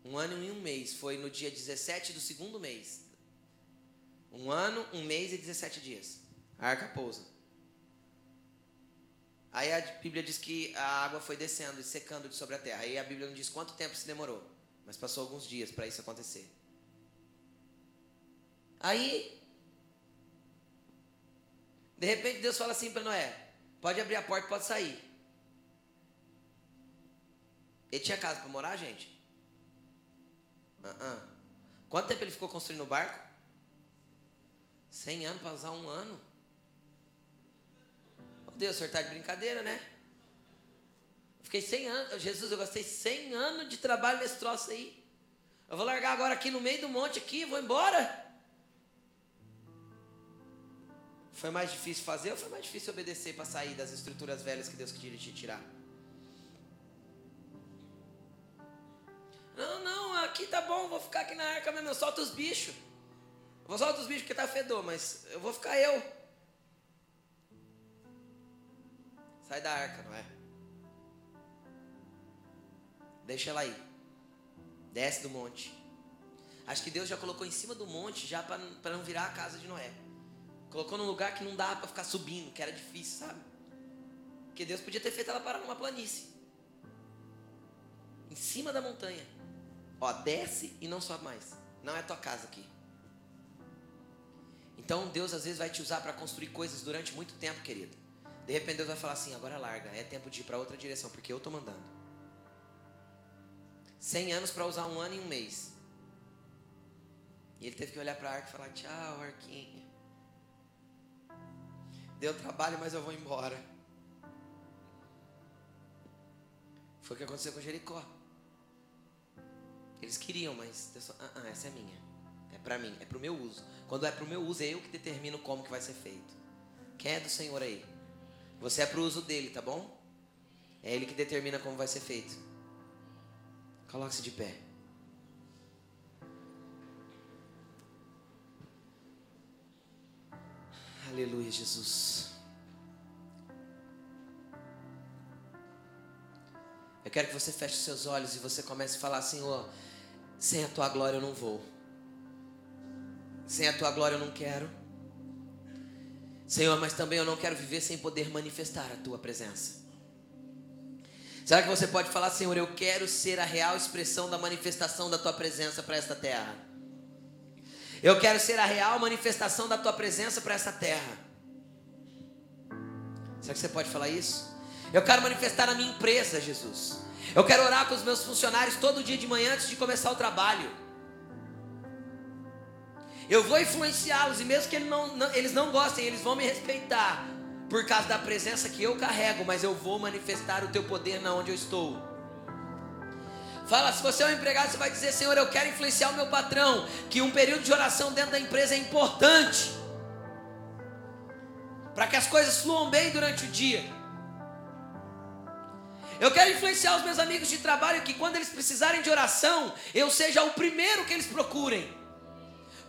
Um ano e um mês. Foi no dia 17 do segundo mês. Um ano, um mês e 17 dias. A arca pousa. Aí a Bíblia diz que a água foi descendo e secando de sobre a terra. Aí a Bíblia não diz quanto tempo se demorou. Mas passou alguns dias para isso acontecer. Aí, de repente Deus fala assim para Noé: pode abrir a porta, pode sair. Ele tinha casa para morar, gente? Uh -uh. Quanto tempo ele ficou construindo o barco? 100 anos para usar um ano. Deus, o senhor está de brincadeira, né? Fiquei 100 anos, Jesus, eu gastei 100 anos de trabalho nesse troço aí. Eu vou largar agora aqui no meio do monte aqui, vou embora. Foi mais difícil fazer ou foi mais difícil obedecer para sair das estruturas velhas que Deus queria te tirar? Não, não, aqui tá bom, vou ficar aqui na arca mesmo, eu solto os bichos. Eu vou soltar os bichos porque tá fedor, mas eu vou ficar eu. Sai da arca, não é? Deixa ela aí. Desce do monte. Acho que Deus já colocou em cima do monte já para não virar a casa de Noé. Colocou num lugar que não dava para ficar subindo, que era difícil, sabe? Porque Deus podia ter feito ela parar numa planície. Em cima da montanha. Ó, desce e não sobe mais. Não é tua casa aqui. Então Deus às vezes vai te usar para construir coisas durante muito tempo, querido. De repente Deus vai falar assim: agora larga, é tempo de ir para outra direção, porque eu estou mandando. 100 anos para usar um ano e um mês. E ele teve que olhar para a arca e falar: tchau, arquinha. Deu trabalho, mas eu vou embora. Foi o que aconteceu com Jericó. Eles queriam, mas Deus falou, ah, ah, essa é minha. É para mim, é para o meu uso. Quando é para o meu uso, é eu que determino como que vai ser feito. Quem é do Senhor aí? Você é para o uso dele, tá bom? É ele que determina como vai ser feito. Coloque-se de pé. Aleluia, Jesus. Eu quero que você feche seus olhos e você comece a falar, Senhor, sem a tua glória eu não vou. Sem a tua glória eu não quero. Senhor, mas também eu não quero viver sem poder manifestar a tua presença. Será que você pode falar, Senhor, eu quero ser a real expressão da manifestação da tua presença para esta terra? Eu quero ser a real manifestação da tua presença para esta terra. Será que você pode falar isso? Eu quero manifestar na minha empresa, Jesus. Eu quero orar com os meus funcionários todo dia de manhã antes de começar o trabalho. Eu vou influenciá-los e mesmo que eles não, não, eles não gostem, eles vão me respeitar, por causa da presença que eu carrego, mas eu vou manifestar o teu poder na onde eu estou. Fala, se você é um empregado, você vai dizer, Senhor, eu quero influenciar o meu patrão, que um período de oração dentro da empresa é importante. Para que as coisas fluam bem durante o dia. Eu quero influenciar os meus amigos de trabalho que quando eles precisarem de oração, eu seja o primeiro que eles procurem.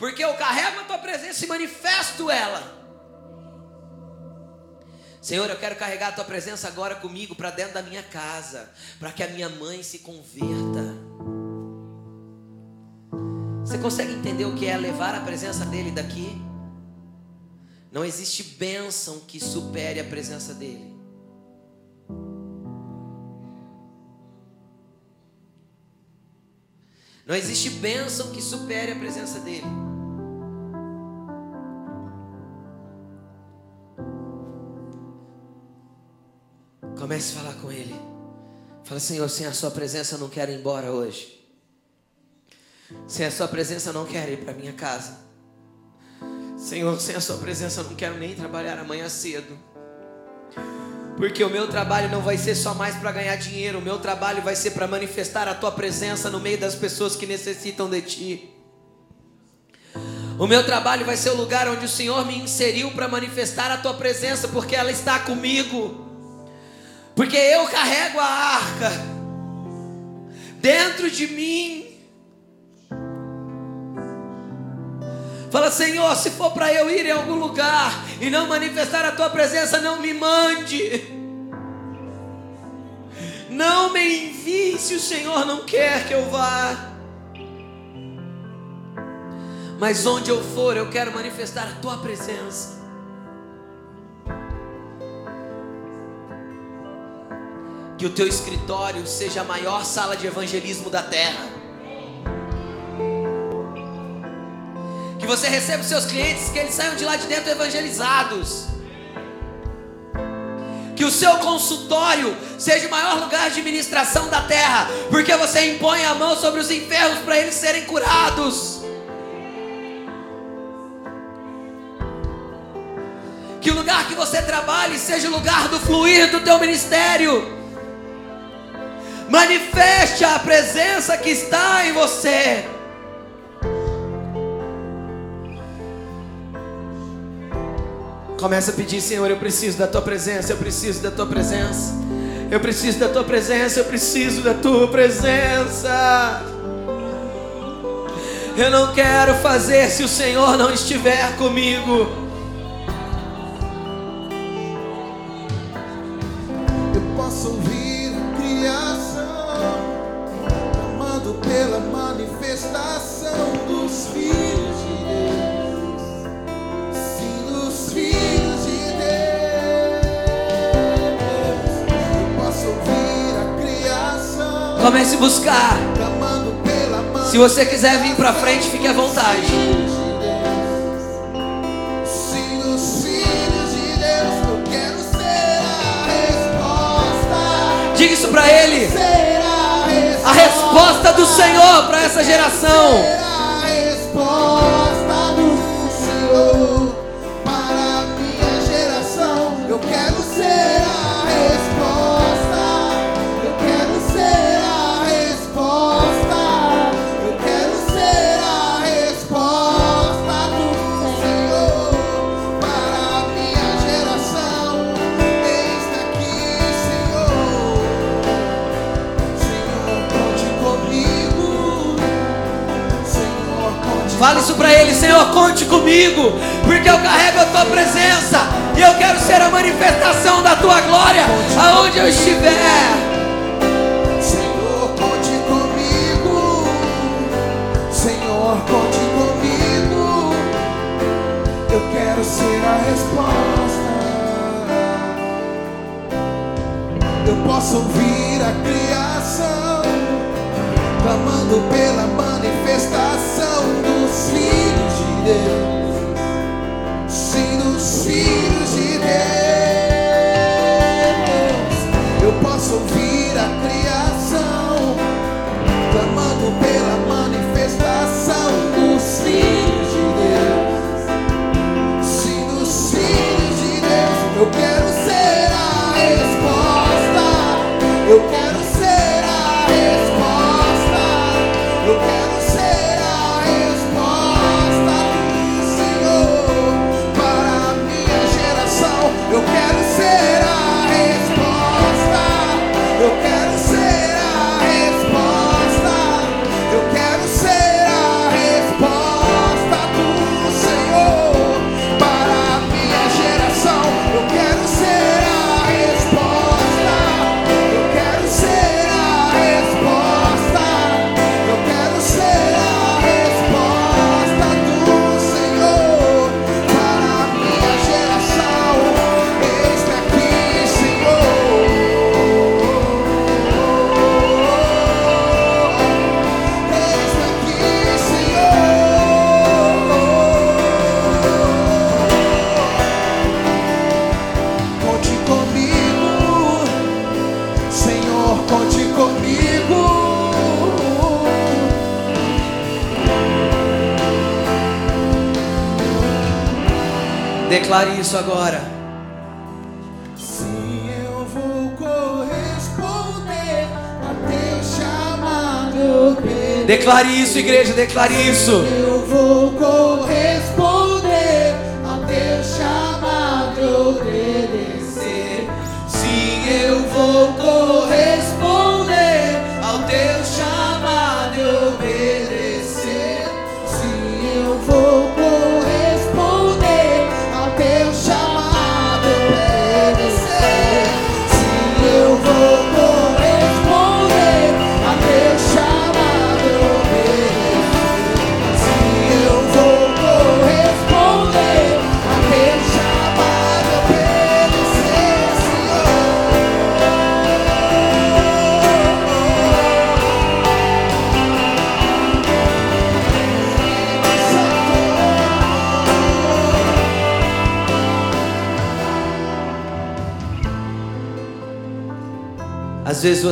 Porque eu carrego a tua presença e manifesto ela. Senhor, eu quero carregar a tua presença agora comigo para dentro da minha casa, para que a minha mãe se converta. Você consegue entender o que é levar a presença dele daqui? Não existe bênção que supere a presença dele. Não existe bênção que supere a presença dele. Comece a falar com Ele. Fala, Senhor, sem a Sua presença eu não quero ir embora hoje. Sem a Sua presença eu não quero ir para minha casa. Senhor, sem a Sua presença eu não quero nem trabalhar amanhã cedo. Porque o meu trabalho não vai ser só mais para ganhar dinheiro, o meu trabalho vai ser para manifestar a tua presença no meio das pessoas que necessitam de ti. O meu trabalho vai ser o lugar onde o Senhor me inseriu para manifestar a tua presença, porque ela está comigo. Porque eu carrego a arca dentro de mim. Fala, Senhor, se for para eu ir em algum lugar e não manifestar a tua presença, não me mande. Não me envie se o Senhor não quer que eu vá. Mas onde eu for, eu quero manifestar a tua presença. Que o teu escritório seja a maior sala de evangelismo da terra. Você receba os seus clientes, que eles saiam de lá de dentro evangelizados. Que o seu consultório seja o maior lugar de ministração da terra, porque você impõe a mão sobre os enfermos para eles serem curados. Que o lugar que você trabalhe seja o lugar do fluir do teu ministério. Manifeste a presença que está em você. Começa a pedir, Senhor, eu preciso da tua presença, eu preciso da tua presença. Eu preciso da tua presença, eu preciso da tua presença. Eu não quero fazer se o Senhor não estiver comigo. Comece a buscar. Se você quiser vir para frente, fique à vontade. Diga isso para Ele. A resposta do Senhor para essa geração. Senhor, conte comigo, porque eu carrego a Tua presença e eu quero ser a manifestação da Tua glória aonde eu estiver. Senhor, conte comigo. Senhor, conte comigo. Eu quero ser a resposta. Eu posso ouvir a criação clamando pela manifestação filhos de Declare isso agora. Sim, eu vou corresponder a teu chamado. Pedro. Declare isso, igreja, declare isso. Eu vou corresponder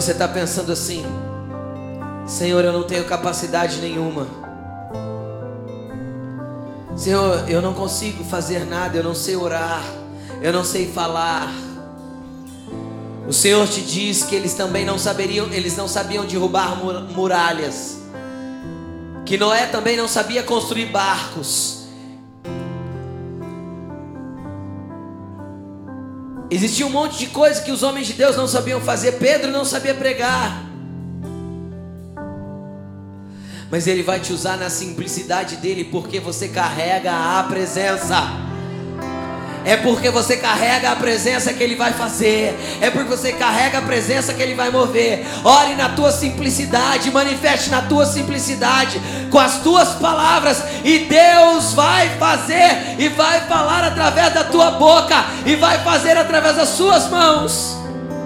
você está pensando assim: Senhor, eu não tenho capacidade nenhuma. Senhor, eu não consigo fazer nada, eu não sei orar, eu não sei falar. O Senhor te diz que eles também não saberiam, eles não sabiam derrubar mu- muralhas. Que Noé também não sabia construir barcos. Existia um monte de coisa que os homens de Deus não sabiam fazer. Pedro não sabia pregar. Mas ele vai te usar na simplicidade dele, porque você carrega a presença. É porque você carrega a presença que ele vai fazer. É porque você carrega a presença que ele vai mover. Ore na tua simplicidade, manifeste na tua simplicidade, com as tuas palavras, e Deus vai fazer e vai falar através da tua boca e vai fazer através das suas mãos.